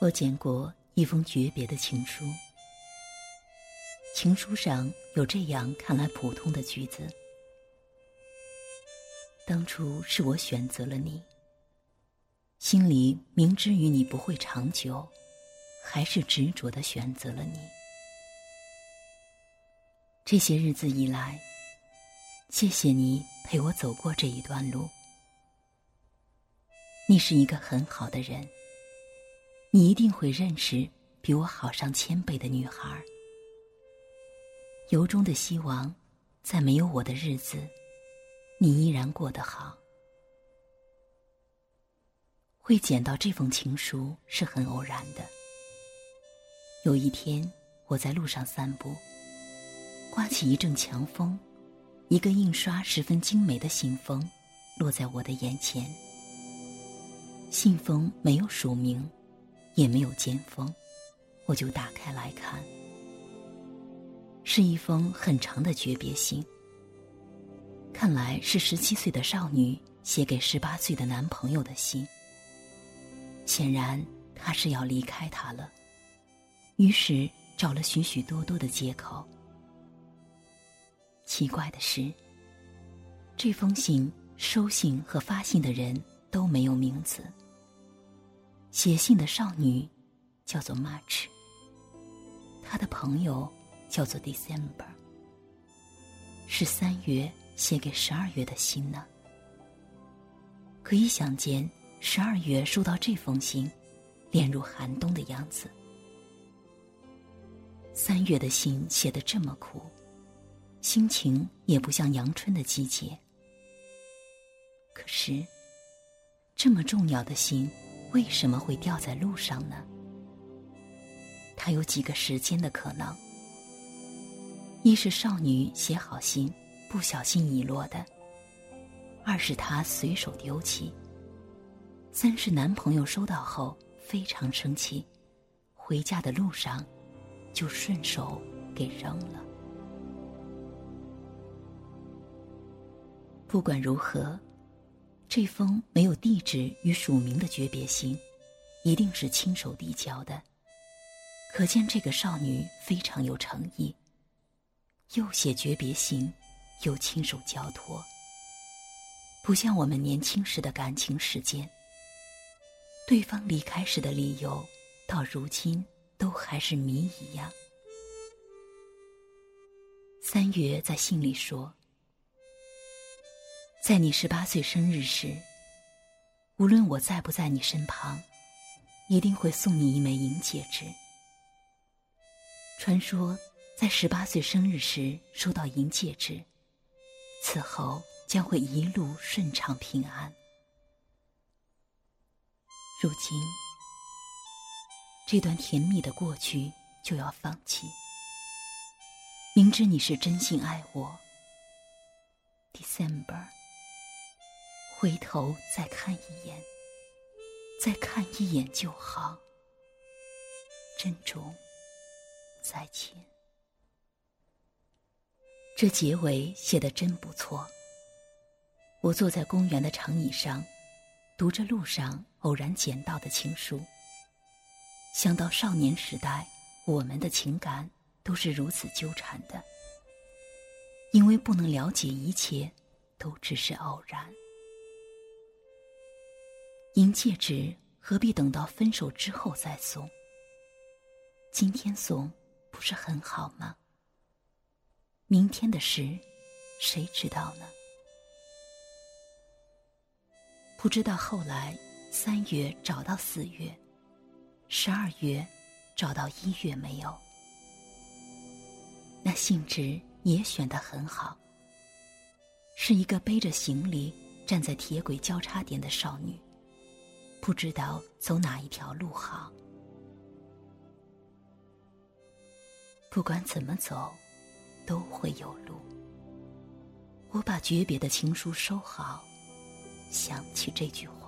我捡过一封诀别的情书，情书上有这样看来普通的句子：“当初是我选择了你，心里明知与你不会长久，还是执着的选择了你。这些日子以来，谢谢你陪我走过这一段路。你是一个很好的人。”你一定会认识比我好上千倍的女孩。由衷的希望，在没有我的日子，你依然过得好。会捡到这封情书是很偶然的。有一天，我在路上散步，刮起一阵强风，一个印刷十分精美的信封落在我的眼前。信封没有署名。也没有尖封，我就打开来看，是一封很长的诀别信。看来是十七岁的少女写给十八岁的男朋友的信。显然，他是要离开他了，于是找了许许多多的借口。奇怪的是，这封信收信和发信的人都没有名字。写信的少女叫做 March，她的朋友叫做 December。是三月写给十二月的信呢？可以想见，十二月收到这封信，炼入寒冬的样子。三月的信写得这么苦，心情也不像阳春的季节。可是，这么重要的信。为什么会掉在路上呢？它有几个时间的可能：一是少女写好信不小心遗落的；二是她随手丢弃；三是男朋友收到后非常生气，回家的路上就顺手给扔了。不管如何。这封没有地址与署名的诀别信，一定是亲手递交的。可见这个少女非常有诚意，又写诀别信，又亲手交托。不像我们年轻时的感情时间，对方离开时的理由，到如今都还是谜一样。三月在信里说。在你十八岁生日时，无论我在不在你身旁，一定会送你一枚银戒指。传说，在十八岁生日时收到银戒指，此后将会一路顺畅平安。如今，这段甜蜜的过去就要放弃。明知你是真心爱我，December。回头再看一眼，再看一眼就好。珍重，再见。这结尾写的真不错。我坐在公园的长椅上，读着路上偶然捡到的情书，想到少年时代我们的情感都是如此纠缠的，因为不能了解一切，都只是偶然。银戒指何必等到分手之后再送？今天送不是很好吗？明天的事，谁知道呢？不知道后来三月找到四月，十二月找到一月没有？那信纸也选得很好，是一个背着行李站在铁轨交叉点的少女。不知道走哪一条路好。不管怎么走，都会有路。我把诀别的情书收好，想起这句话。